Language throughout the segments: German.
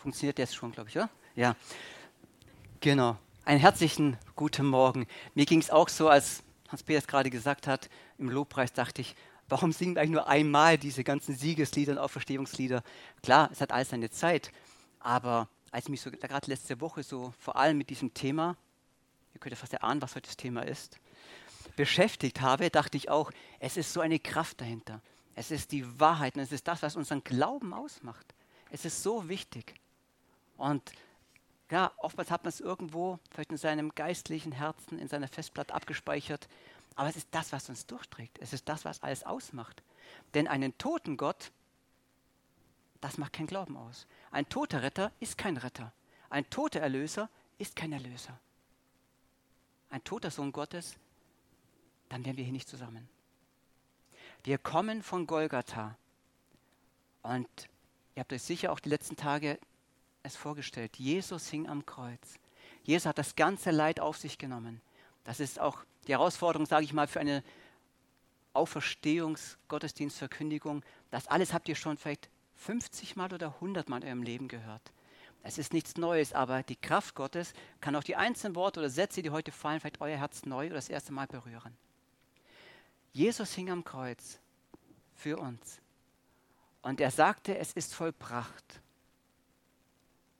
Funktioniert jetzt schon, glaube ich, oder? Ja. Genau. Einen herzlichen guten Morgen. Mir ging es auch so, als Hans-Peter es gerade gesagt hat, im Lobpreis dachte ich, warum singen wir eigentlich nur einmal diese ganzen Siegeslieder und Auferstehungslieder? Klar, es hat alles seine Zeit, aber als ich mich so gerade letzte Woche so vor allem mit diesem Thema, ihr könnt ja fast erahnen, was heute das Thema ist, beschäftigt habe, dachte ich auch, es ist so eine Kraft dahinter. Es ist die Wahrheit und es ist das, was unseren Glauben ausmacht. Es ist so wichtig. Und ja, oftmals hat man es irgendwo, vielleicht in seinem geistlichen Herzen, in seiner Festplatte abgespeichert. Aber es ist das, was uns durchträgt. Es ist das, was alles ausmacht. Denn einen toten Gott, das macht kein Glauben aus. Ein toter Retter ist kein Retter. Ein toter Erlöser ist kein Erlöser. Ein toter Sohn Gottes, dann wären wir hier nicht zusammen. Wir kommen von Golgatha. Und ihr habt euch sicher auch die letzten Tage es vorgestellt. Jesus hing am Kreuz. Jesus hat das ganze Leid auf sich genommen. Das ist auch die Herausforderung, sage ich mal, für eine Auferstehungsgottesdienstverkündigung. Das alles habt ihr schon vielleicht 50 Mal oder 100 Mal in eurem Leben gehört. Es ist nichts Neues, aber die Kraft Gottes kann auch die einzelnen Worte oder Sätze, die heute fallen, vielleicht euer Herz neu oder das erste Mal berühren. Jesus hing am Kreuz für uns. Und er sagte, es ist vollbracht.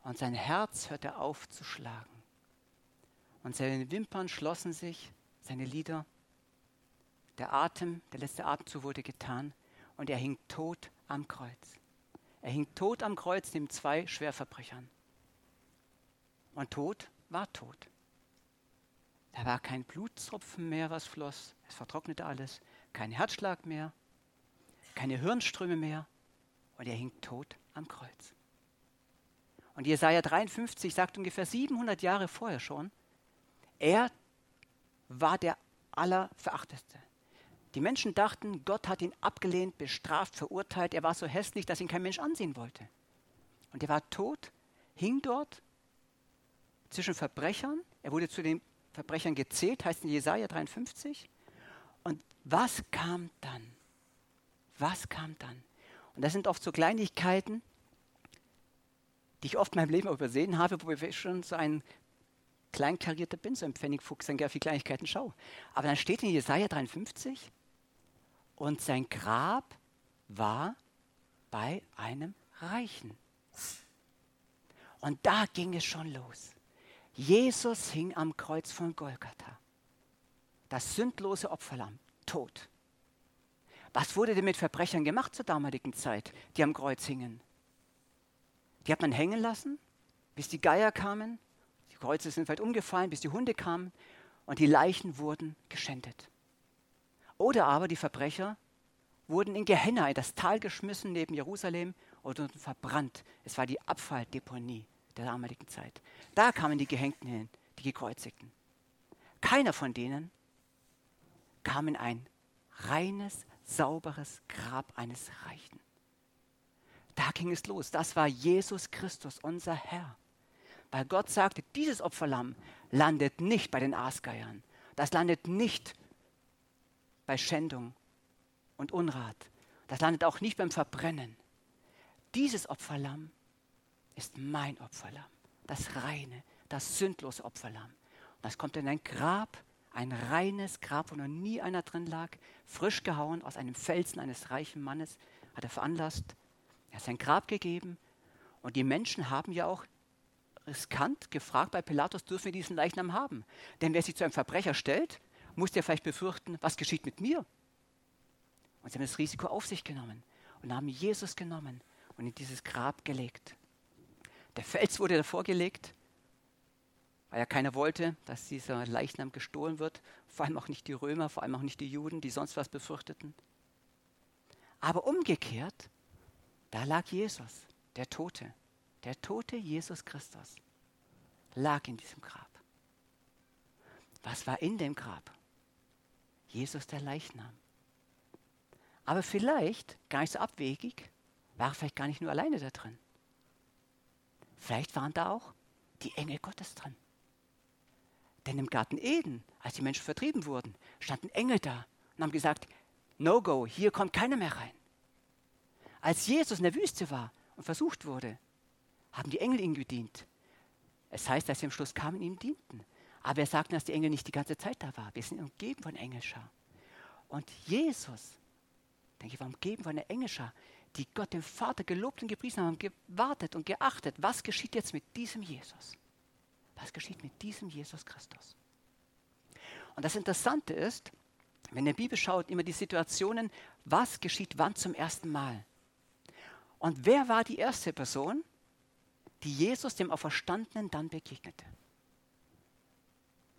Und sein Herz hörte auf zu schlagen. Und seine Wimpern schlossen sich, seine Lider. Der Atem, der letzte Atemzug wurde getan und er hing tot am Kreuz. Er hing tot am Kreuz neben zwei Schwerverbrechern. Und tot war tot. Da war kein Blutstropfen mehr, was floss. Es vertrocknete alles. Kein Herzschlag mehr. Keine Hirnströme mehr. Und er hing tot am Kreuz. Und Jesaja 53 sagt ungefähr 700 Jahre vorher schon, er war der Allerverachteste. Die Menschen dachten, Gott hat ihn abgelehnt, bestraft, verurteilt. Er war so hässlich, dass ihn kein Mensch ansehen wollte. Und er war tot, hing dort zwischen Verbrechern. Er wurde zu den Verbrechern gezählt, heißt in Jesaja 53. Und was kam dann? Was kam dann? Und das sind oft so Kleinigkeiten, die ich oft in meinem Leben übersehen habe, wo ich schon so ein kleinkarierter bin, so ein Pfennigfuchs, dann gerne viele Kleinigkeiten schaue. Aber dann steht in Jesaja 53, und sein Grab war bei einem Reichen. Und da ging es schon los. Jesus hing am Kreuz von Golgatha. Das sündlose Opferlamm, tot. Was wurde denn mit Verbrechern gemacht zur damaligen Zeit, die am Kreuz hingen? Die hat man hängen lassen, bis die Geier kamen. Die Kreuze sind vielleicht umgefallen, bis die Hunde kamen und die Leichen wurden geschändet. Oder aber die Verbrecher wurden in Gehenna, in das Tal geschmissen neben Jerusalem oder verbrannt. Es war die Abfalldeponie der damaligen Zeit. Da kamen die Gehängten hin, die Gekreuzigten. Keiner von denen kam in ein reines, sauberes Grab eines Reichen. Da ging es los. Das war Jesus Christus, unser Herr. Weil Gott sagte, dieses Opferlamm landet nicht bei den Aasgeiern. Das landet nicht bei Schändung und Unrat. Das landet auch nicht beim Verbrennen. Dieses Opferlamm ist mein Opferlamm, das reine, das sündlose Opferlamm. Das kommt in ein Grab, ein reines Grab, wo noch nie einer drin lag, frisch gehauen aus einem Felsen eines reichen Mannes, hat er veranlasst. Er hat sein Grab gegeben und die Menschen haben ja auch riskant gefragt bei Pilatus, dürfen wir diesen Leichnam haben? Denn wer sich zu einem Verbrecher stellt, musste er vielleicht befürchten, was geschieht mit mir? Und sie haben das Risiko auf sich genommen und haben Jesus genommen und in dieses Grab gelegt. Der Fels wurde davor gelegt, weil ja keiner wollte, dass dieser Leichnam gestohlen wird. Vor allem auch nicht die Römer, vor allem auch nicht die Juden, die sonst was befürchteten. Aber umgekehrt, da lag Jesus, der Tote, der tote Jesus Christus, lag in diesem Grab. Was war in dem Grab? Jesus der Leichnam. Aber vielleicht, gar nicht so abwegig, war vielleicht gar nicht nur alleine da drin. Vielleicht waren da auch die Engel Gottes drin. Denn im Garten Eden, als die Menschen vertrieben wurden, standen Engel da und haben gesagt, no go, hier kommt keiner mehr rein. Als Jesus in der Wüste war und versucht wurde, haben die Engel ihm gedient. Es heißt, dass sie am Schluss kamen und ihm dienten. Aber er sagt, dass die Engel nicht die ganze Zeit da waren. Wir sind umgeben von Engelschar. Und Jesus, denke ich, war umgeben von einer Engelschar, die Gott dem Vater gelobt und gepriesen haben, gewartet und geachtet. Was geschieht jetzt mit diesem Jesus? Was geschieht mit diesem Jesus Christus? Und das Interessante ist, wenn die Bibel schaut, immer die Situationen, was geschieht wann zum ersten Mal. Und wer war die erste Person, die Jesus dem Auferstandenen dann begegnete?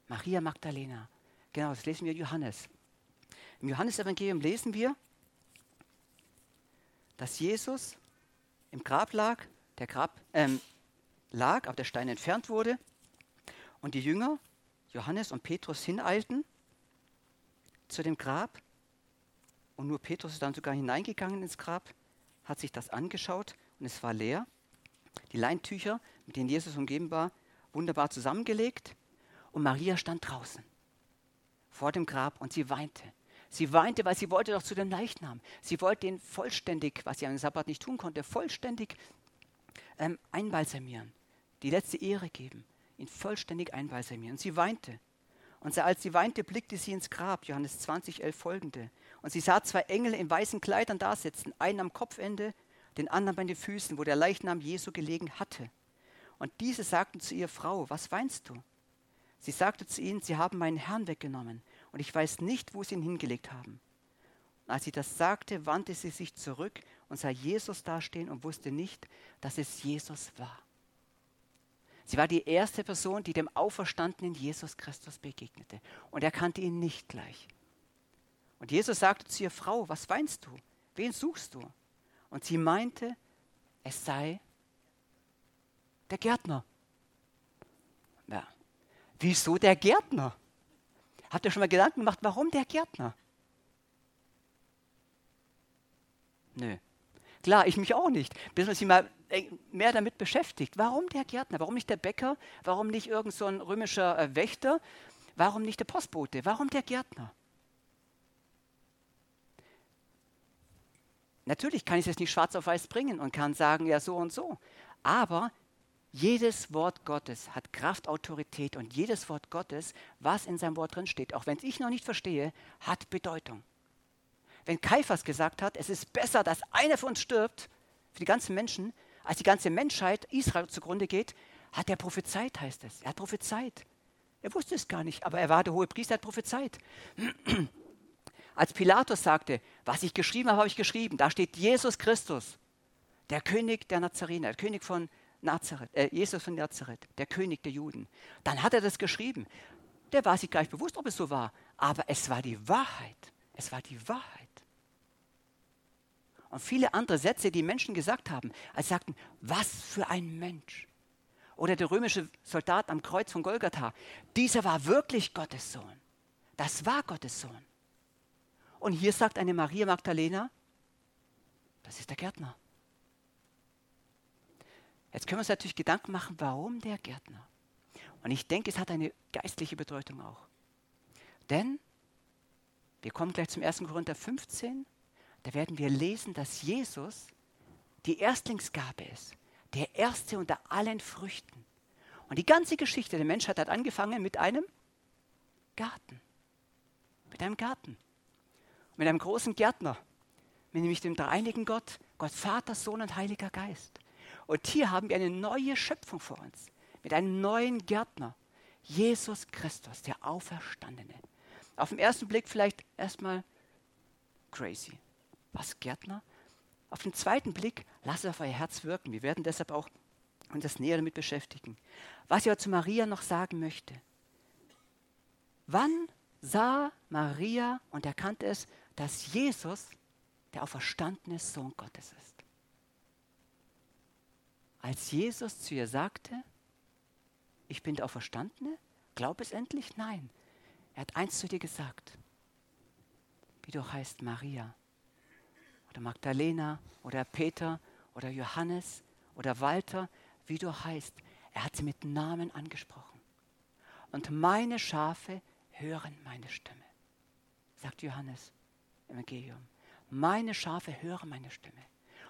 Maria Magdalena. Genau, das lesen wir Johannes. Im Johannesevangelium lesen wir, dass Jesus im Grab lag, der Grab ähm, lag, aber der Stein entfernt wurde und die Jünger, Johannes und Petrus, hineilten zu dem Grab. Und nur Petrus ist dann sogar hineingegangen ins Grab, hat sich das angeschaut und es war leer. Die Leintücher, mit denen Jesus umgeben war, wunderbar zusammengelegt. Und Maria stand draußen vor dem Grab und sie weinte. Sie weinte, weil sie wollte doch zu dem Leichnam. Sie wollte ihn vollständig, was sie am Sabbat nicht tun konnte, vollständig ähm, einbalsamieren, die letzte Ehre geben, ihn vollständig einbalsamieren. Und sie weinte. Und als sie weinte, blickte sie ins Grab, Johannes 20, 11 folgende. Und sie sah zwei Engel in weißen Kleidern da sitzen, einen am Kopfende, den anderen bei den Füßen, wo der Leichnam Jesu gelegen hatte. Und diese sagten zu ihr, Frau, was weinst du? Sie sagte zu ihnen, sie haben meinen Herrn weggenommen und ich weiß nicht, wo sie ihn hingelegt haben. Und als sie das sagte, wandte sie sich zurück und sah Jesus dastehen und wusste nicht, dass es Jesus war. Sie war die erste Person, die dem auferstandenen Jesus Christus begegnete. Und er kannte ihn nicht gleich. Und Jesus sagte zu ihr, Frau, was weinst du? Wen suchst du? Und sie meinte, es sei der Gärtner. Ja. Wieso der Gärtner? Habt ihr schon mal Gedanken gemacht, warum der Gärtner? Nö. Klar, ich mich auch nicht. Bis man sich mal äh, mehr damit beschäftigt. Warum der Gärtner? Warum nicht der Bäcker? Warum nicht irgend so ein römischer äh, Wächter? Warum nicht der Postbote? Warum der Gärtner? Natürlich kann ich es nicht schwarz auf weiß bringen und kann sagen, ja, so und so. Aber jedes Wort Gottes hat Kraft, Autorität und jedes Wort Gottes, was in seinem Wort drin steht, auch wenn es ich noch nicht verstehe, hat Bedeutung. Wenn Kaiphas gesagt hat, es ist besser, dass einer von uns stirbt, für die ganzen Menschen, als die ganze Menschheit Israel zugrunde geht, hat er prophezeit, heißt es. Er hat prophezeit. Er wusste es gar nicht, aber er war der hohe Priester, er hat prophezeit. Als Pilatus sagte, was ich geschrieben habe, habe ich geschrieben, da steht Jesus Christus, der König der Nazarener, der König von Nazareth, äh, Jesus von Nazareth, der König der Juden. Dann hat er das geschrieben. Der war sich gar nicht bewusst, ob es so war, aber es war die Wahrheit. Es war die Wahrheit. Und viele andere Sätze, die Menschen gesagt haben, als sagten, was für ein Mensch. Oder der römische Soldat am Kreuz von Golgatha, dieser war wirklich Gottes Sohn. Das war Gottes Sohn. Und hier sagt eine Maria Magdalena, das ist der Gärtner. Jetzt können wir uns natürlich Gedanken machen, warum der Gärtner? Und ich denke, es hat eine geistliche Bedeutung auch. Denn wir kommen gleich zum 1. Korinther 15, da werden wir lesen, dass Jesus die Erstlingsgabe ist, der Erste unter allen Früchten. Und die ganze Geschichte der Menschheit hat angefangen mit einem Garten. Mit einem Garten. Mit einem großen Gärtner, mit nämlich dem dreieinigen Gott, Gott Vater, Sohn und Heiliger Geist. Und hier haben wir eine neue Schöpfung vor uns, mit einem neuen Gärtner, Jesus Christus, der Auferstandene. Auf den ersten Blick vielleicht erstmal crazy. Was Gärtner? Auf den zweiten Blick, lasst auf euer Herz wirken. Wir werden deshalb auch uns das näher damit beschäftigen. Was ich aber zu Maria noch sagen möchte. Wann sah Maria und erkannte es, dass Jesus der auferstandene Sohn Gottes ist? Als Jesus zu ihr sagte, ich bin der Auferstandene, glaub es endlich? Nein. Er hat eins zu dir gesagt, wie du heißt Maria oder Magdalena oder Peter oder Johannes oder Walter, wie du heißt. Er hat sie mit Namen angesprochen. Und meine Schafe hören meine Stimme, sagt Johannes Evangelium. Meine Schafe hören meine Stimme.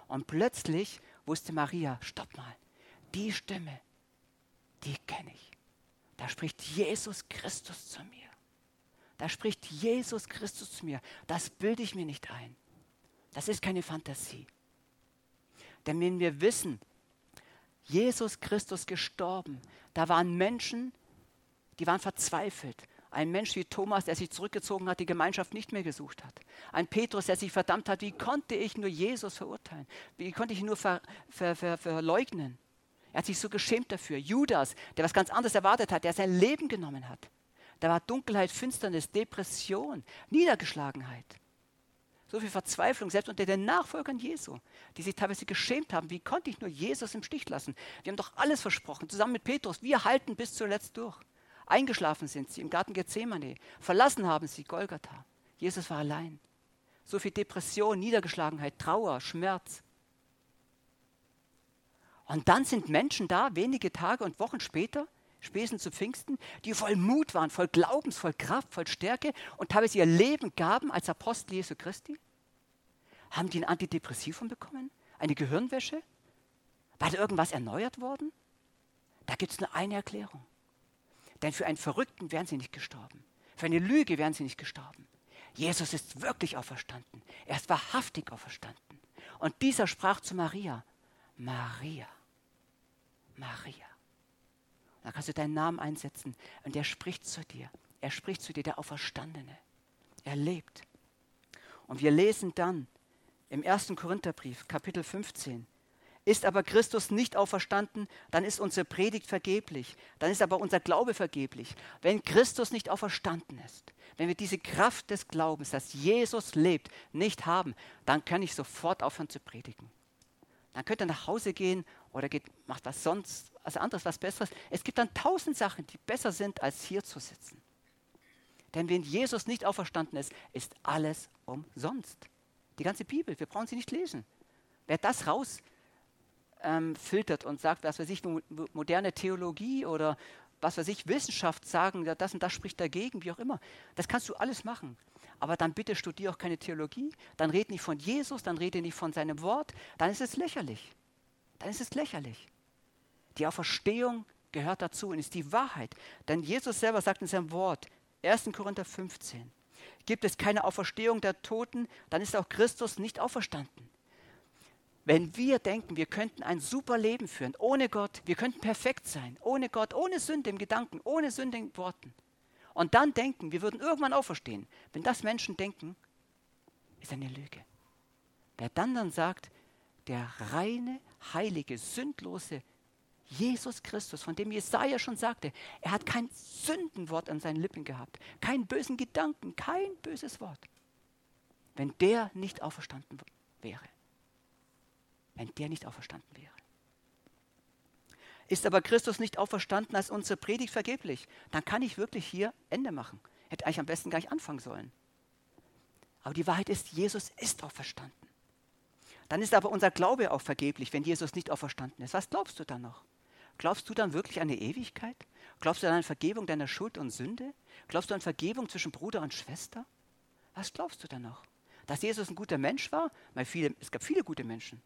Und plötzlich wusste Maria, stopp mal, die Stimme, die kenne ich. Da spricht Jesus Christus zu mir. Da spricht Jesus Christus zu mir. Das bilde ich mir nicht ein. Das ist keine Fantasie. Denn wenn wir wissen, Jesus Christus gestorben, da waren Menschen, die waren verzweifelt. Ein Mensch wie Thomas, der sich zurückgezogen hat, die Gemeinschaft nicht mehr gesucht hat. Ein Petrus, der sich verdammt hat, wie konnte ich nur Jesus verurteilen? Wie konnte ich ihn nur ver, ver, ver, verleugnen? Er hat sich so geschämt dafür. Judas, der was ganz anderes erwartet hat, der sein Leben genommen hat. Da war Dunkelheit, Finsternis, Depression, Niedergeschlagenheit. So viel Verzweiflung, selbst unter den Nachfolgern Jesu, die sich teilweise geschämt haben. Wie konnte ich nur Jesus im Stich lassen? Wir haben doch alles versprochen, zusammen mit Petrus. Wir halten bis zuletzt durch. Eingeschlafen sind sie im Garten Gethsemane. Verlassen haben sie Golgatha. Jesus war allein. So viel Depression, Niedergeschlagenheit, Trauer, Schmerz. Und dann sind Menschen da, wenige Tage und Wochen später, spätestens zu Pfingsten, die voll Mut waren, voll Glaubens, voll Kraft, voll Stärke und teilweise ihr Leben gaben als Apostel Jesu Christi. Haben die ein Antidepressivum bekommen? Eine Gehirnwäsche? War da irgendwas erneuert worden? Da gibt es nur eine Erklärung. Denn für einen Verrückten wären sie nicht gestorben. Für eine Lüge wären sie nicht gestorben. Jesus ist wirklich auferstanden. Er ist wahrhaftig auferstanden. Und dieser sprach zu Maria, Maria, Maria. Da kannst du deinen Namen einsetzen und er spricht zu dir. Er spricht zu dir, der Auferstandene. Er lebt. Und wir lesen dann im 1. Korintherbrief, Kapitel 15, ist aber Christus nicht auferstanden, dann ist unsere Predigt vergeblich, dann ist aber unser Glaube vergeblich. Wenn Christus nicht auferstanden ist, wenn wir diese Kraft des Glaubens, dass Jesus lebt, nicht haben, dann kann ich sofort aufhören zu predigen. Dann könnt ihr nach Hause gehen oder geht, macht was sonst, also anderes, was Besseres. Es gibt dann tausend Sachen, die besser sind, als hier zu sitzen. Denn wenn Jesus nicht auferstanden ist, ist alles umsonst. Die ganze Bibel, wir brauchen sie nicht lesen. Wer das rausfiltert ähm, und sagt, was weiß ich, moderne Theologie oder was weiß ich, Wissenschaft sagen, das und das spricht dagegen, wie auch immer, das kannst du alles machen. Aber dann bitte studiere auch keine Theologie, dann rede nicht von Jesus, dann rede nicht von seinem Wort, dann ist es lächerlich dann ist es lächerlich. Die Auferstehung gehört dazu und ist die Wahrheit. Denn Jesus selber sagt in seinem Wort, 1. Korinther 15, gibt es keine Auferstehung der Toten, dann ist auch Christus nicht auferstanden. Wenn wir denken, wir könnten ein super Leben führen, ohne Gott, wir könnten perfekt sein, ohne Gott, ohne Sünde im Gedanken, ohne Sünde in Worten, und dann denken, wir würden irgendwann auferstehen, wenn das Menschen denken, ist eine Lüge. Wer dann dann sagt, der reine, heilige, sündlose Jesus Christus, von dem Jesaja schon sagte, er hat kein Sündenwort an seinen Lippen gehabt, keinen bösen Gedanken, kein böses Wort. Wenn der nicht auferstanden wäre, wenn der nicht auferstanden wäre. Ist aber Christus nicht auferstanden als unsere Predigt vergeblich, dann kann ich wirklich hier Ende machen. Hätte eigentlich am besten gar nicht anfangen sollen. Aber die Wahrheit ist, Jesus ist auferstanden. Dann ist aber unser Glaube auch vergeblich, wenn Jesus nicht auferstanden ist. Was glaubst du dann noch? Glaubst du dann wirklich an eine Ewigkeit? Glaubst du an eine Vergebung deiner Schuld und Sünde? Glaubst du an Vergebung zwischen Bruder und Schwester? Was glaubst du dann noch? Dass Jesus ein guter Mensch war? Weil viele, es gab viele gute Menschen.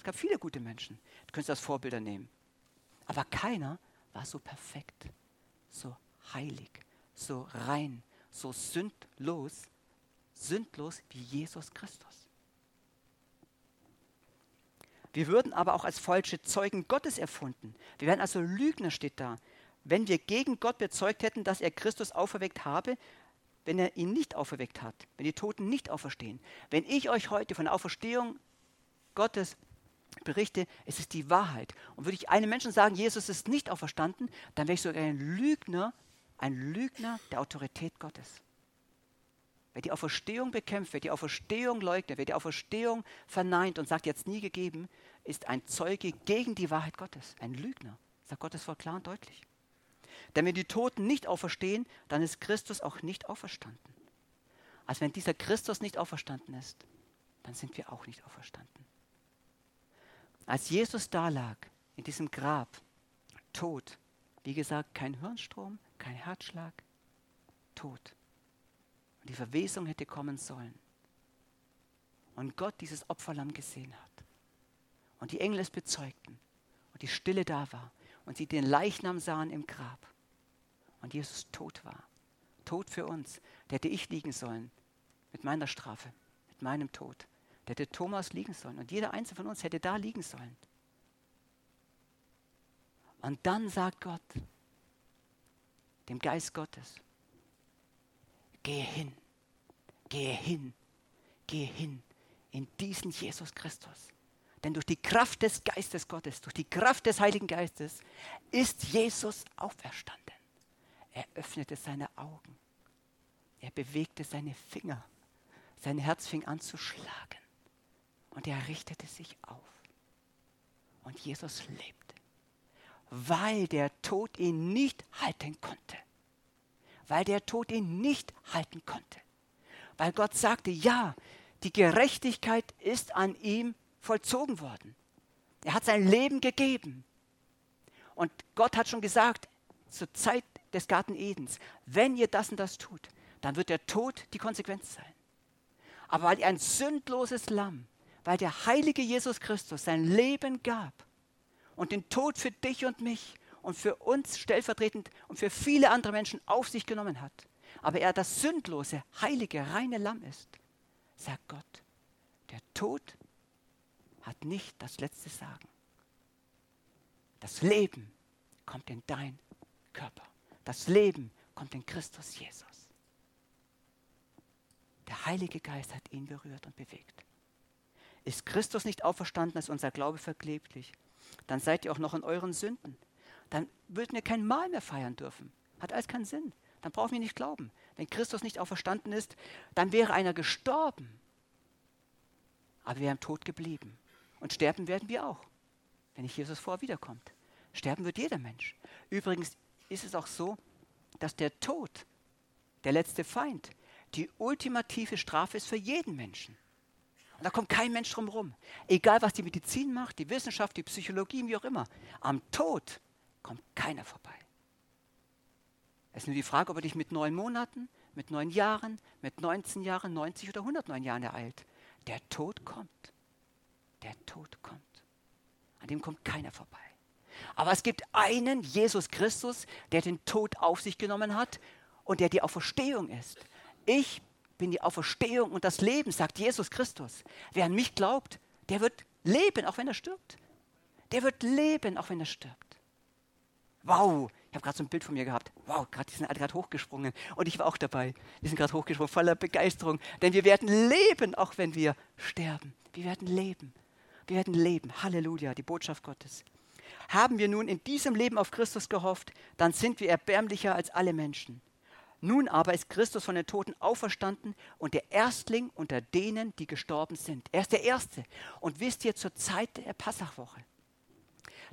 Es gab viele gute Menschen. Du könntest das Vorbilder nehmen. Aber keiner war so perfekt, so heilig, so rein, so sündlos, sündlos wie Jesus Christus. Wir würden aber auch als falsche Zeugen Gottes erfunden. Wir wären also Lügner, steht da. Wenn wir gegen Gott bezeugt hätten, dass er Christus auferweckt habe, wenn er ihn nicht auferweckt hat, wenn die Toten nicht auferstehen. Wenn ich euch heute von der Auferstehung Gottes berichte, es ist die Wahrheit. Und würde ich einem Menschen sagen, Jesus ist nicht auferstanden, dann wäre ich sogar ein Lügner, ein Lügner der Autorität Gottes. Wer die Auferstehung bekämpft, wer die Auferstehung leugnet, wer die Auferstehung verneint und sagt, jetzt nie gegeben, ist ein Zeuge gegen die Wahrheit Gottes, ein Lügner, sagt Gottes Wort klar und deutlich. Denn wenn die Toten nicht auferstehen, dann ist Christus auch nicht auferstanden. Also wenn dieser Christus nicht auferstanden ist, dann sind wir auch nicht auferstanden. Als Jesus da lag, in diesem Grab, tot, wie gesagt, kein Hirnstrom, kein Herzschlag, tot und die Verwesung hätte kommen sollen. Und Gott dieses Opferlamm gesehen hat. Und die Engel es bezeugten. Und die Stille da war und sie den Leichnam sahen im Grab und Jesus tot war. Tot für uns. Der hätte ich liegen sollen mit meiner Strafe, mit meinem Tod. Der hätte Thomas liegen sollen und jeder einzelne von uns hätte da liegen sollen. Und dann sagt Gott, dem Geist Gottes, gehe hin, gehe hin, gehe hin in diesen Jesus Christus. Denn durch die Kraft des Geistes Gottes, durch die Kraft des Heiligen Geistes ist Jesus auferstanden. Er öffnete seine Augen. Er bewegte seine Finger. Sein Herz fing an zu schlagen. Und er richtete sich auf. Und Jesus lebte, weil der Tod ihn nicht halten konnte. Weil der Tod ihn nicht halten konnte. Weil Gott sagte, ja, die Gerechtigkeit ist an ihm vollzogen worden. Er hat sein Leben gegeben. Und Gott hat schon gesagt, zur Zeit des Garten Edens, wenn ihr das und das tut, dann wird der Tod die Konsequenz sein. Aber weil er ein sündloses Lamm, weil der heilige Jesus Christus sein Leben gab und den Tod für dich und mich und für uns stellvertretend und für viele andere Menschen auf sich genommen hat, aber er das sündlose, heilige, reine Lamm ist, sagt Gott, der Tod hat nicht das letzte Sagen. Das Leben kommt in dein Körper. Das Leben kommt in Christus Jesus. Der Heilige Geist hat ihn berührt und bewegt. Ist Christus nicht auferstanden, ist unser Glaube verkleblich, dann seid ihr auch noch in euren Sünden. Dann würden wir kein Mahl mehr feiern dürfen. Hat alles keinen Sinn. Dann brauchen wir nicht glauben. Wenn Christus nicht auferstanden ist, dann wäre einer gestorben. Aber wir wären tot geblieben. Und sterben werden wir auch, wenn nicht Jesus vor wiederkommt. Sterben wird jeder Mensch. Übrigens ist es auch so, dass der Tod, der letzte Feind, die ultimative Strafe ist für jeden Menschen. Und da kommt kein Mensch drum rum. Egal, was die Medizin macht, die Wissenschaft, die Psychologie, wie auch immer. Am Tod kommt keiner vorbei. Es ist nur die Frage, ob er dich mit neun Monaten, mit neun Jahren, mit 19 Jahren, 90 oder 109 Jahren ereilt. Der Tod kommt. Der Tod kommt. An dem kommt keiner vorbei. Aber es gibt einen, Jesus Christus, der den Tod auf sich genommen hat und der die Auferstehung ist. Ich bin die Auferstehung und das Leben, sagt Jesus Christus. Wer an mich glaubt, der wird leben, auch wenn er stirbt. Der wird leben, auch wenn er stirbt. Wow, ich habe gerade so ein Bild von mir gehabt. Wow, grad, die sind alle gerade hochgesprungen. Und ich war auch dabei. Die sind gerade hochgesprungen, voller Begeisterung. Denn wir werden leben, auch wenn wir sterben. Wir werden leben. Wir werden leben. Halleluja, die Botschaft Gottes. Haben wir nun in diesem Leben auf Christus gehofft, dann sind wir erbärmlicher als alle Menschen. Nun aber ist Christus von den Toten auferstanden und der Erstling unter denen, die gestorben sind. Er ist der Erste. Und wisst ihr, zur Zeit der Passachwoche,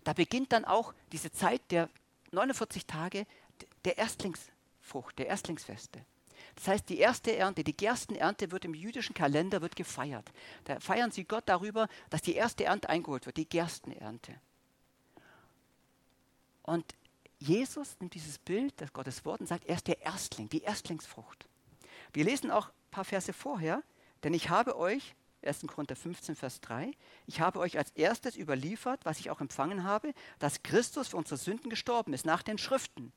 da beginnt dann auch diese Zeit der 49 Tage der Erstlingsfrucht, der Erstlingsfeste. Das heißt, die erste Ernte, die Gerstenernte wird im jüdischen Kalender wird gefeiert. Da feiern sie Gott darüber, dass die erste Ernte eingeholt wird, die Gerstenernte. Und Jesus nimmt dieses Bild, das Gottes Wort, und sagt, er ist der Erstling, die Erstlingsfrucht. Wir lesen auch ein paar Verse vorher, denn ich habe euch, 1. Korinther 15, Vers 3, ich habe euch als erstes überliefert, was ich auch empfangen habe, dass Christus für unsere Sünden gestorben ist, nach den Schriften.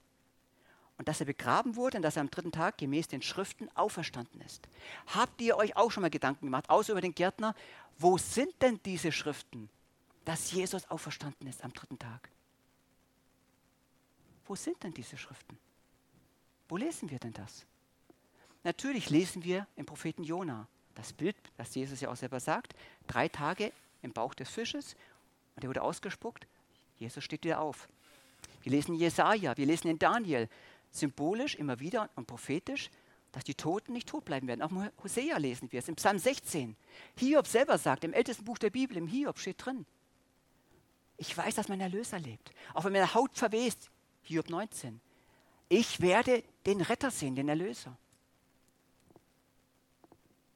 Und dass er begraben wurde und dass er am dritten Tag gemäß den Schriften auferstanden ist. Habt ihr euch auch schon mal Gedanken gemacht, außer über den Gärtner, wo sind denn diese Schriften, dass Jesus auferstanden ist am dritten Tag? Wo sind denn diese Schriften? Wo lesen wir denn das? Natürlich lesen wir im Propheten Jona das Bild, das Jesus ja auch selber sagt, drei Tage im Bauch des Fisches und er wurde ausgespuckt, Jesus steht wieder auf. Wir lesen Jesaja, wir lesen in Daniel, symbolisch immer wieder und prophetisch, dass die Toten nicht tot bleiben werden. Auch in Hosea lesen wir es, im Psalm 16. Hiob selber sagt, im ältesten Buch der Bibel, im Hiob steht drin, ich weiß, dass mein Erlöser lebt. Auch wenn meine Haut verwest, Hiob 19. Ich werde den Retter sehen, den Erlöser.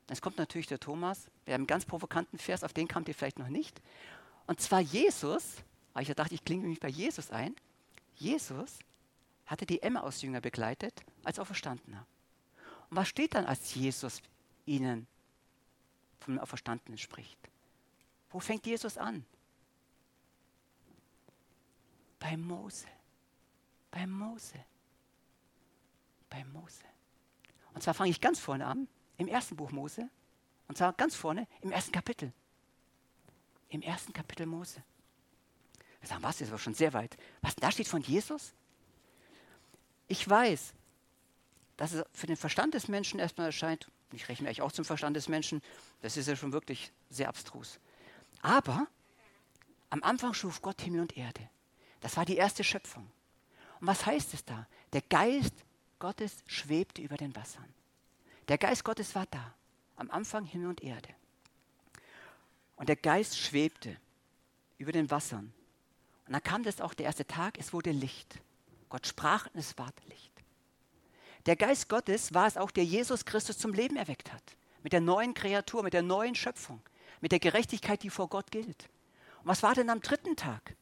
Es kommt natürlich der Thomas, der einen ganz provokanten Vers, auf den kamt ihr vielleicht noch nicht. Und zwar Jesus, weil ich ja dachte, ich klinge mich bei Jesus ein. Jesus hatte die Emmaus-Jünger begleitet als Auferstandener. Und was steht dann, als Jesus ihnen vom Auferstandenen spricht? Wo fängt Jesus an? Bei Mose. Bei Mose. Bei Mose. Und zwar fange ich ganz vorne an, im ersten Buch Mose. Und zwar ganz vorne, im ersten Kapitel. Im ersten Kapitel Mose. Wir sagen, was, das war schon sehr weit. Was, da steht von Jesus? Ich weiß, dass es für den Verstand des Menschen erstmal erscheint, ich rechne mich auch zum Verstand des Menschen, das ist ja schon wirklich sehr abstrus. Aber am Anfang schuf Gott Himmel und Erde. Das war die erste Schöpfung. Und was heißt es da? Der Geist Gottes schwebte über den Wassern. Der Geist Gottes war da. Am Anfang Himmel und Erde. Und der Geist schwebte über den Wassern. Und dann kam das auch der erste Tag, es wurde Licht. Gott sprach und es ward Licht. Der Geist Gottes war es auch, der Jesus Christus zum Leben erweckt hat. Mit der neuen Kreatur, mit der neuen Schöpfung, mit der Gerechtigkeit, die vor Gott gilt. Und was war denn am dritten Tag?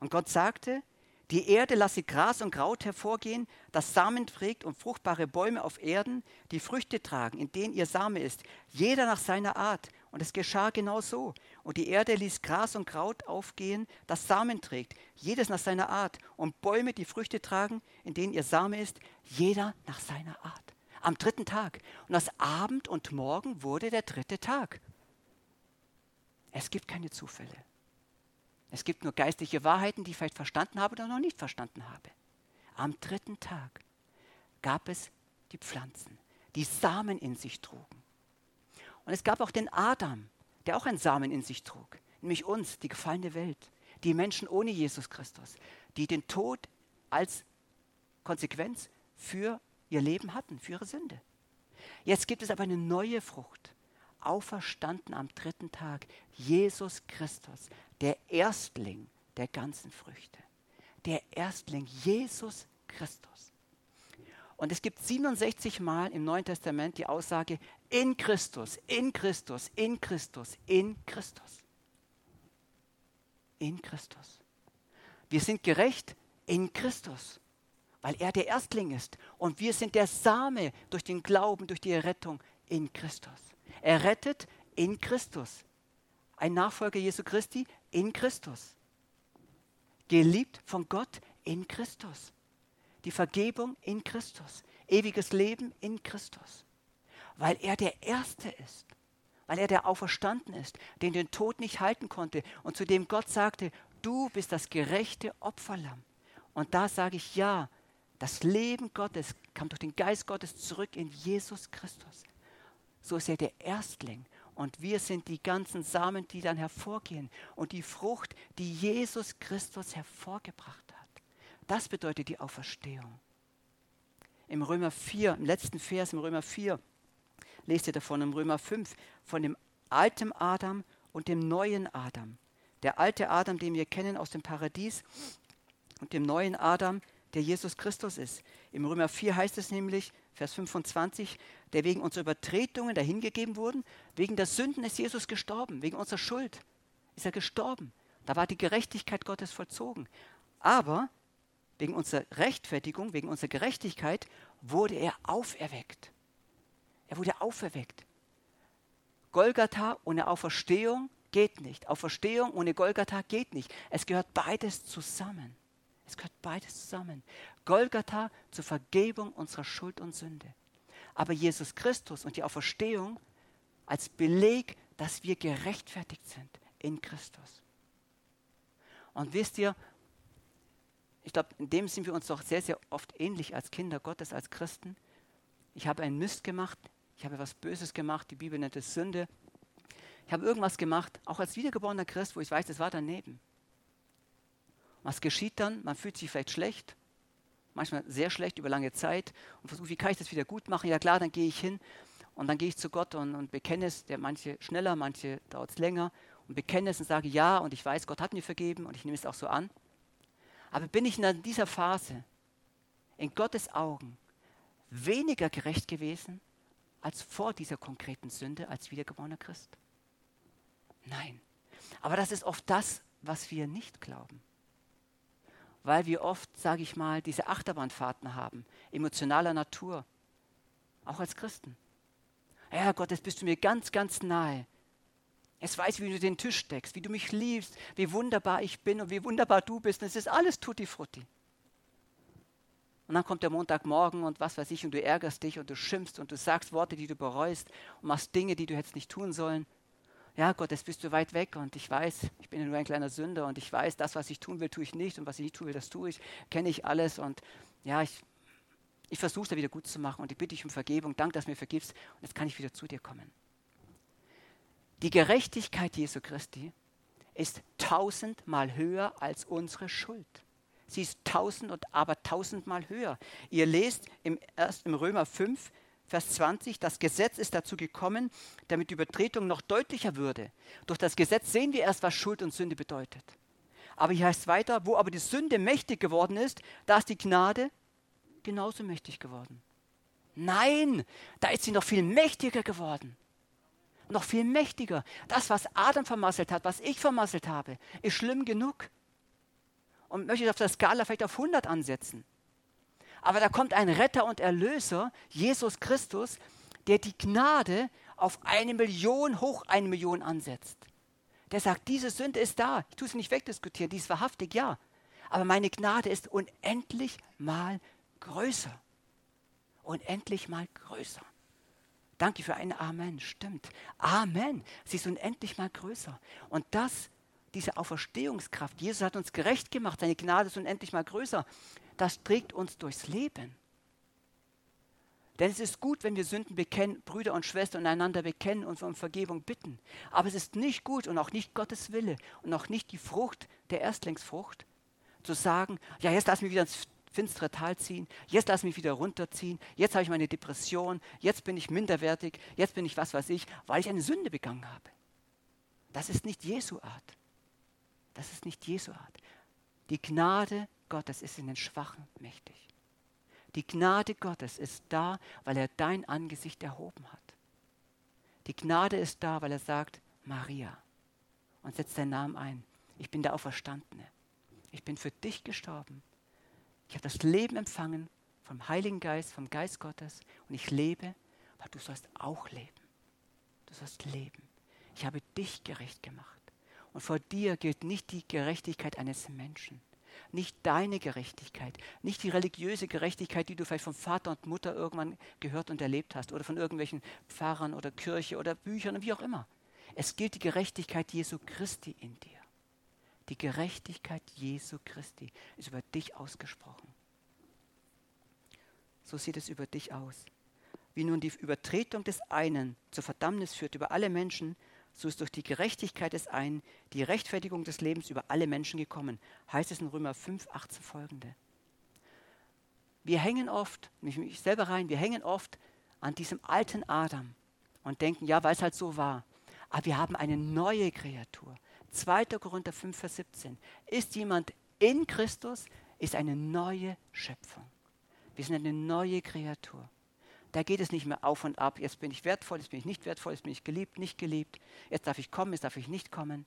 Und Gott sagte, die Erde lasse Gras und Kraut hervorgehen, das Samen trägt und fruchtbare Bäume auf Erden, die Früchte tragen, in denen ihr Same ist, jeder nach seiner Art. Und es geschah genau so. Und die Erde ließ Gras und Kraut aufgehen, das Samen trägt, jedes nach seiner Art. Und Bäume, die Früchte tragen, in denen ihr Same ist, jeder nach seiner Art. Am dritten Tag. Und das Abend und Morgen wurde der dritte Tag. Es gibt keine Zufälle. Es gibt nur geistliche Wahrheiten, die ich vielleicht verstanden habe oder noch nicht verstanden habe. Am dritten Tag gab es die Pflanzen, die Samen in sich trugen. Und es gab auch den Adam, der auch einen Samen in sich trug, nämlich uns, die gefallene Welt, die Menschen ohne Jesus Christus, die den Tod als Konsequenz für ihr Leben hatten, für ihre Sünde. Jetzt gibt es aber eine neue Frucht, auferstanden am dritten Tag, Jesus Christus, der Erstling der ganzen Früchte. Der Erstling, Jesus Christus. Und es gibt 67 Mal im Neuen Testament die Aussage in Christus, in Christus, in Christus, in Christus. In Christus. Wir sind gerecht in Christus, weil er der Erstling ist. Und wir sind der Same durch den Glauben, durch die Errettung in Christus. Er rettet in Christus. Ein Nachfolger Jesu Christi in Christus. Geliebt von Gott in Christus. Die Vergebung in Christus. Ewiges Leben in Christus. Weil er der Erste ist. Weil er der Auferstanden ist, den den Tod nicht halten konnte und zu dem Gott sagte, du bist das gerechte Opferlamm. Und da sage ich ja, das Leben Gottes kam durch den Geist Gottes zurück in Jesus Christus. So ist er der Erstling und wir sind die ganzen Samen, die dann hervorgehen und die Frucht, die Jesus Christus hervorgebracht hat. Das bedeutet die Auferstehung. Im Römer 4, im letzten Vers im Römer 4, lest ihr davon im Römer 5, von dem alten Adam und dem neuen Adam. Der alte Adam, den wir kennen aus dem Paradies, und dem neuen Adam, der Jesus Christus ist. Im Römer 4 heißt es nämlich, Vers 25, der wegen unserer Übertretungen dahingegeben wurden. Wegen der Sünden ist Jesus gestorben, wegen unserer Schuld ist er gestorben. Da war die Gerechtigkeit Gottes vollzogen. Aber wegen unserer Rechtfertigung, wegen unserer Gerechtigkeit wurde er auferweckt. Er wurde auferweckt. Golgatha ohne Auferstehung geht nicht. Auferstehung ohne Golgatha geht nicht. Es gehört beides zusammen. Es gehört beides zusammen. Golgatha zur Vergebung unserer Schuld und Sünde aber Jesus Christus und die Auferstehung als Beleg, dass wir gerechtfertigt sind in Christus. Und wisst ihr, ich glaube, in dem sind wir uns doch sehr, sehr oft ähnlich als Kinder Gottes, als Christen. Ich habe einen Mist gemacht, ich habe etwas Böses gemacht, die Bibel nennt es Sünde. Ich habe irgendwas gemacht, auch als wiedergeborener Christ, wo ich weiß, das war daneben. Was geschieht dann? Man fühlt sich vielleicht schlecht, manchmal sehr schlecht über lange Zeit und versuche, wie kann ich das wieder gut machen? Ja klar, dann gehe ich hin und dann gehe ich zu Gott und, und bekenne es, der manche schneller, manche dauert es länger und bekenne es und sage ja und ich weiß, Gott hat mir vergeben und ich nehme es auch so an. Aber bin ich in dieser Phase in Gottes Augen weniger gerecht gewesen als vor dieser konkreten Sünde als wiedergeborener Christ? Nein. Aber das ist oft das, was wir nicht glauben weil wir oft, sage ich mal, diese Achterbahnfahrten haben, emotionaler Natur, auch als Christen. Ja, Gott, jetzt bist du mir ganz, ganz nahe. Es weiß, wie du den Tisch deckst, wie du mich liebst, wie wunderbar ich bin und wie wunderbar du bist. Und es ist alles tutti frutti. Und dann kommt der Montagmorgen und was weiß ich, und du ärgerst dich und du schimpfst und du sagst Worte, die du bereust und machst Dinge, die du hättest nicht tun sollen. Ja, Gott, jetzt bist du weit weg und ich weiß, ich bin nur ein kleiner Sünder und ich weiß, das, was ich tun will, tue ich nicht und was ich nicht tun will, das tue ich, kenne ich alles und ja, ich, ich versuche es da wieder gut zu machen und ich bitte dich um Vergebung. Danke, dass du mir vergibst und jetzt kann ich wieder zu dir kommen. Die Gerechtigkeit Jesu Christi ist tausendmal höher als unsere Schuld. Sie ist tausend und aber tausendmal höher. Ihr lest im, erst im Römer 5, Vers 20, das Gesetz ist dazu gekommen, damit die Übertretung noch deutlicher würde. Durch das Gesetz sehen wir erst, was Schuld und Sünde bedeutet. Aber hier heißt es weiter, wo aber die Sünde mächtig geworden ist, da ist die Gnade genauso mächtig geworden. Nein, da ist sie noch viel mächtiger geworden. Noch viel mächtiger. Das, was Adam vermasselt hat, was ich vermasselt habe, ist schlimm genug und möchte es auf der Skala vielleicht auf 100 ansetzen. Aber da kommt ein Retter und Erlöser, Jesus Christus, der die Gnade auf eine Million hoch eine Million ansetzt. Der sagt, diese Sünde ist da. Ich tue sie nicht wegdiskutieren, die ist wahrhaftig, ja. Aber meine Gnade ist unendlich mal größer. Unendlich mal größer. Danke für ein Amen. Stimmt. Amen. Sie ist unendlich mal größer. Und das diese Auferstehungskraft, Jesus hat uns gerecht gemacht, seine Gnade ist unendlich mal größer, das trägt uns durchs Leben. Denn es ist gut, wenn wir Sünden bekennen, Brüder und Schwestern einander bekennen und um Vergebung bitten. Aber es ist nicht gut und auch nicht Gottes Wille und auch nicht die Frucht der Erstlingsfrucht, zu sagen, ja, jetzt lass mich wieder ins finstere Tal ziehen, jetzt lass mich wieder runterziehen, jetzt habe ich meine Depression, jetzt bin ich minderwertig, jetzt bin ich was weiß ich, weil ich eine Sünde begangen habe. Das ist nicht Jesu Art. Das ist nicht Jesu Art. Die Gnade Gottes ist in den Schwachen mächtig. Die Gnade Gottes ist da, weil er dein Angesicht erhoben hat. Die Gnade ist da, weil er sagt, Maria, und setzt deinen Namen ein. Ich bin der Auferstandene. Ich bin für dich gestorben. Ich habe das Leben empfangen vom Heiligen Geist, vom Geist Gottes und ich lebe, aber du sollst auch leben. Du sollst leben. Ich habe dich gerecht gemacht. Und vor dir gilt nicht die Gerechtigkeit eines Menschen, nicht deine Gerechtigkeit, nicht die religiöse Gerechtigkeit, die du vielleicht von Vater und Mutter irgendwann gehört und erlebt hast oder von irgendwelchen Pfarrern oder Kirche oder Büchern und wie auch immer. Es gilt die Gerechtigkeit Jesu Christi in dir. Die Gerechtigkeit Jesu Christi ist über dich ausgesprochen. So sieht es über dich aus. Wie nun die Übertretung des einen zur Verdammnis führt über alle Menschen, so ist durch die Gerechtigkeit des einen die Rechtfertigung des Lebens über alle Menschen gekommen. Heißt es in Römer 5, 18 folgende. Wir hängen oft, mich, selber rein, wir hängen oft an diesem alten Adam und denken, ja, weil es halt so war. Aber wir haben eine neue Kreatur. 2. Korinther 5, Vers 17. Ist jemand in Christus, ist eine neue Schöpfung. Wir sind eine neue Kreatur. Da geht es nicht mehr auf und ab. Jetzt bin ich wertvoll, jetzt bin ich nicht wertvoll, jetzt bin ich geliebt, nicht geliebt. Jetzt darf ich kommen, jetzt darf ich nicht kommen.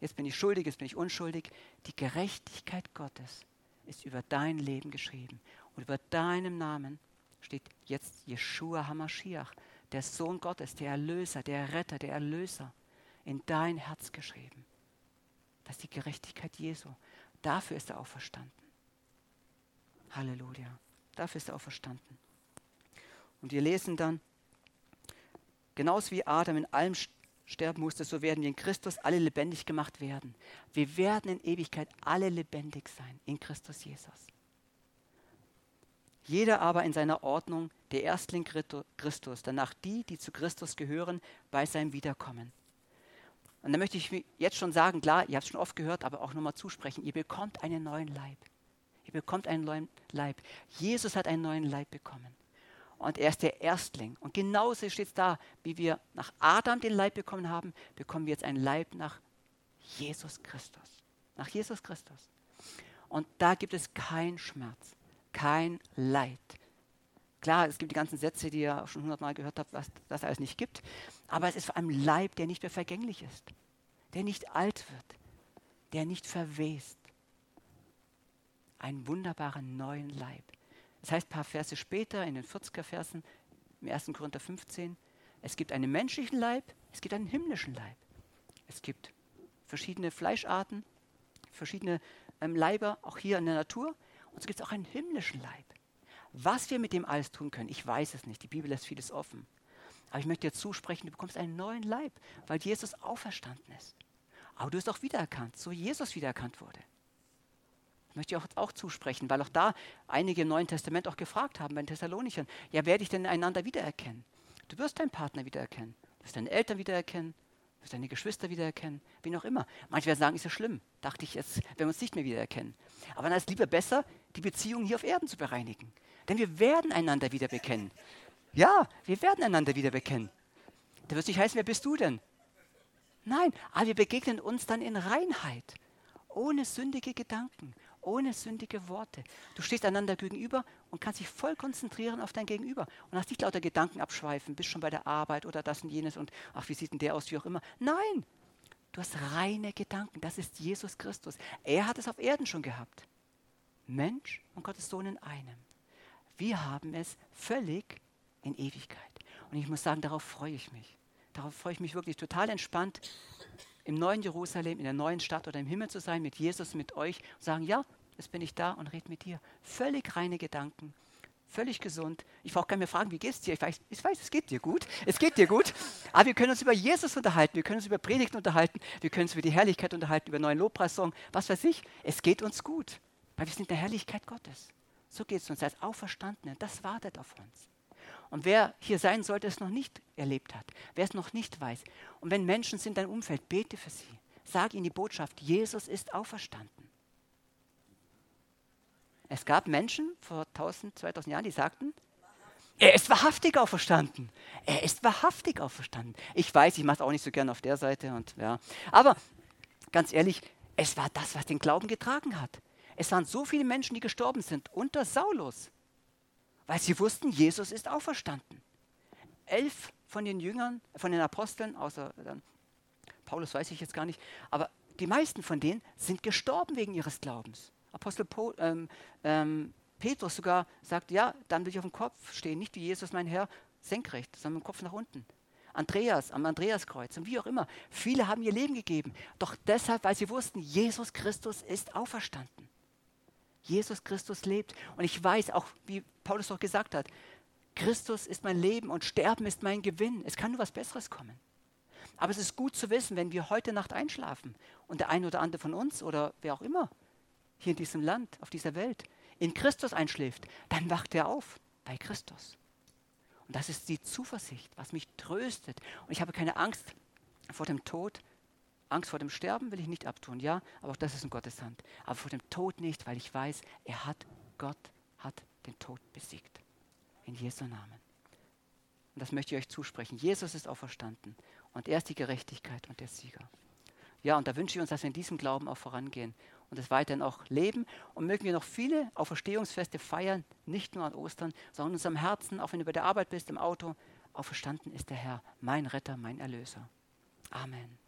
Jetzt bin ich schuldig, jetzt bin ich unschuldig. Die Gerechtigkeit Gottes ist über dein Leben geschrieben. Und über deinem Namen steht jetzt Jeshua Hamashiach, der Sohn Gottes, der Erlöser, der Retter, der Erlöser, in dein Herz geschrieben. Das ist die Gerechtigkeit Jesu. Dafür ist er auferstanden. Halleluja. Dafür ist er auferstanden. Und wir lesen dann, genauso wie Adam in allem sterben musste, so werden wir in Christus alle lebendig gemacht werden. Wir werden in Ewigkeit alle lebendig sein in Christus Jesus. Jeder aber in seiner Ordnung, der Erstling Christus, danach die, die zu Christus gehören, bei seinem Wiederkommen. Und da möchte ich jetzt schon sagen, klar, ihr habt es schon oft gehört, aber auch nochmal zusprechen, ihr bekommt einen neuen Leib. Ihr bekommt einen neuen Leib. Jesus hat einen neuen Leib bekommen und er ist der Erstling. Und genauso steht es da, wie wir nach Adam den Leib bekommen haben, bekommen wir jetzt einen Leib nach Jesus Christus. Nach Jesus Christus. Und da gibt es keinen Schmerz, kein Leid. Klar, es gibt die ganzen Sätze, die ihr schon hundertmal gehört habt, was das alles nicht gibt. Aber es ist vor allem Leib, der nicht mehr vergänglich ist, der nicht alt wird, der nicht verwest. Einen wunderbaren neuen Leib. Das heißt, ein paar Verse später, in den 40er Versen, im 1. Korinther 15, es gibt einen menschlichen Leib, es gibt einen himmlischen Leib. Es gibt verschiedene Fleischarten, verschiedene ähm, Leiber, auch hier in der Natur. Und es gibt auch einen himmlischen Leib. Was wir mit dem alles tun können, ich weiß es nicht. Die Bibel lässt vieles offen. Aber ich möchte dir zusprechen, du bekommst einen neuen Leib, weil Jesus auferstanden ist. Aber du bist auch wiedererkannt, so Jesus wiedererkannt wurde. Möchte ich auch, zusprechen, weil auch da einige im Neuen Testament auch gefragt haben bei den Thessalonichern, ja, werde ich denn einander wiedererkennen? Du wirst deinen Partner wiedererkennen, du wirst deine Eltern wiedererkennen, du wirst deine Geschwister wiedererkennen, wen auch immer. Manche werden sagen, ist ja schlimm, dachte ich, jetzt werden wir uns nicht mehr wiedererkennen. Aber dann ist es lieber besser, die Beziehung hier auf Erden zu bereinigen. Denn wir werden einander wieder bekennen. Ja, wir werden einander wieder bekennen. Da wird es nicht heißen, wer bist du denn? Nein, aber wir begegnen uns dann in Reinheit, ohne sündige Gedanken, ohne sündige Worte. Du stehst einander gegenüber und kannst dich voll konzentrieren auf dein Gegenüber und hast nicht lauter Gedanken abschweifen, bist schon bei der Arbeit oder das und jenes und ach, wie sieht denn der aus, wie auch immer. Nein, du hast reine Gedanken. Das ist Jesus Christus. Er hat es auf Erden schon gehabt. Mensch und Gottes Sohn in einem. Wir haben es völlig in Ewigkeit. Und ich muss sagen, darauf freue ich mich. Darauf freue ich mich wirklich total entspannt, im neuen Jerusalem, in der neuen Stadt oder im Himmel zu sein, mit Jesus, mit euch und sagen, ja, jetzt bin ich da und rede mit dir. Völlig reine Gedanken, völlig gesund. Ich brauche gar nicht mehr fragen, wie geht's dir? Ich weiß, ich weiß, es geht dir gut. Es geht dir gut. Aber wir können uns über Jesus unterhalten, wir können uns über Predigten unterhalten, wir können uns über die Herrlichkeit unterhalten, über neuen Lobpreissong, was weiß ich. Es geht uns gut, weil wir sind in der Herrlichkeit Gottes. So geht es uns als Auferstandene. Das wartet auf uns. Und wer hier sein sollte, es noch nicht erlebt hat, wer es noch nicht weiß. Und wenn Menschen sind in deinem Umfeld, bete für sie. Sag ihnen die Botschaft, Jesus ist auferstanden. Es gab Menschen vor 1000, 2000 Jahren, die sagten, er ist wahrhaftig auferstanden. Er ist wahrhaftig auferstanden. Ich weiß, ich mache es auch nicht so gern auf der Seite. Und, ja. Aber ganz ehrlich, es war das, was den Glauben getragen hat. Es waren so viele Menschen, die gestorben sind unter Saulus weil sie wussten, Jesus ist auferstanden. Elf von den Jüngern, von den Aposteln, außer dann Paulus weiß ich jetzt gar nicht, aber die meisten von denen sind gestorben wegen ihres Glaubens. Apostel po, ähm, ähm, Petrus sogar sagt, ja, dann will ich auf dem Kopf stehen, nicht wie Jesus mein Herr senkrecht, sondern mit dem Kopf nach unten. Andreas am Andreaskreuz und wie auch immer. Viele haben ihr Leben gegeben, doch deshalb, weil sie wussten, Jesus Christus ist auferstanden. Jesus Christus lebt. Und ich weiß auch, wie Paulus doch gesagt hat, Christus ist mein Leben und Sterben ist mein Gewinn. Es kann nur was Besseres kommen. Aber es ist gut zu wissen, wenn wir heute Nacht einschlafen und der eine oder andere von uns oder wer auch immer hier in diesem Land, auf dieser Welt, in Christus einschläft, dann wacht er auf bei Christus. Und das ist die Zuversicht, was mich tröstet. Und ich habe keine Angst vor dem Tod, Angst vor dem Sterben will ich nicht abtun, ja, aber auch das ist in Gottes Hand. Aber vor dem Tod nicht, weil ich weiß, er hat, Gott hat den Tod besiegt. In Jesu Namen. Und das möchte ich euch zusprechen. Jesus ist auferstanden und er ist die Gerechtigkeit und der Sieger. Ja, und da wünsche ich uns, dass wir in diesem Glauben auch vorangehen und es weiterhin auch leben. Und mögen wir noch viele Auferstehungsfeste feiern, nicht nur an Ostern, sondern in unserem Herzen, auch wenn du bei der Arbeit bist, im Auto. Auferstanden ist der Herr, mein Retter, mein Erlöser. Amen.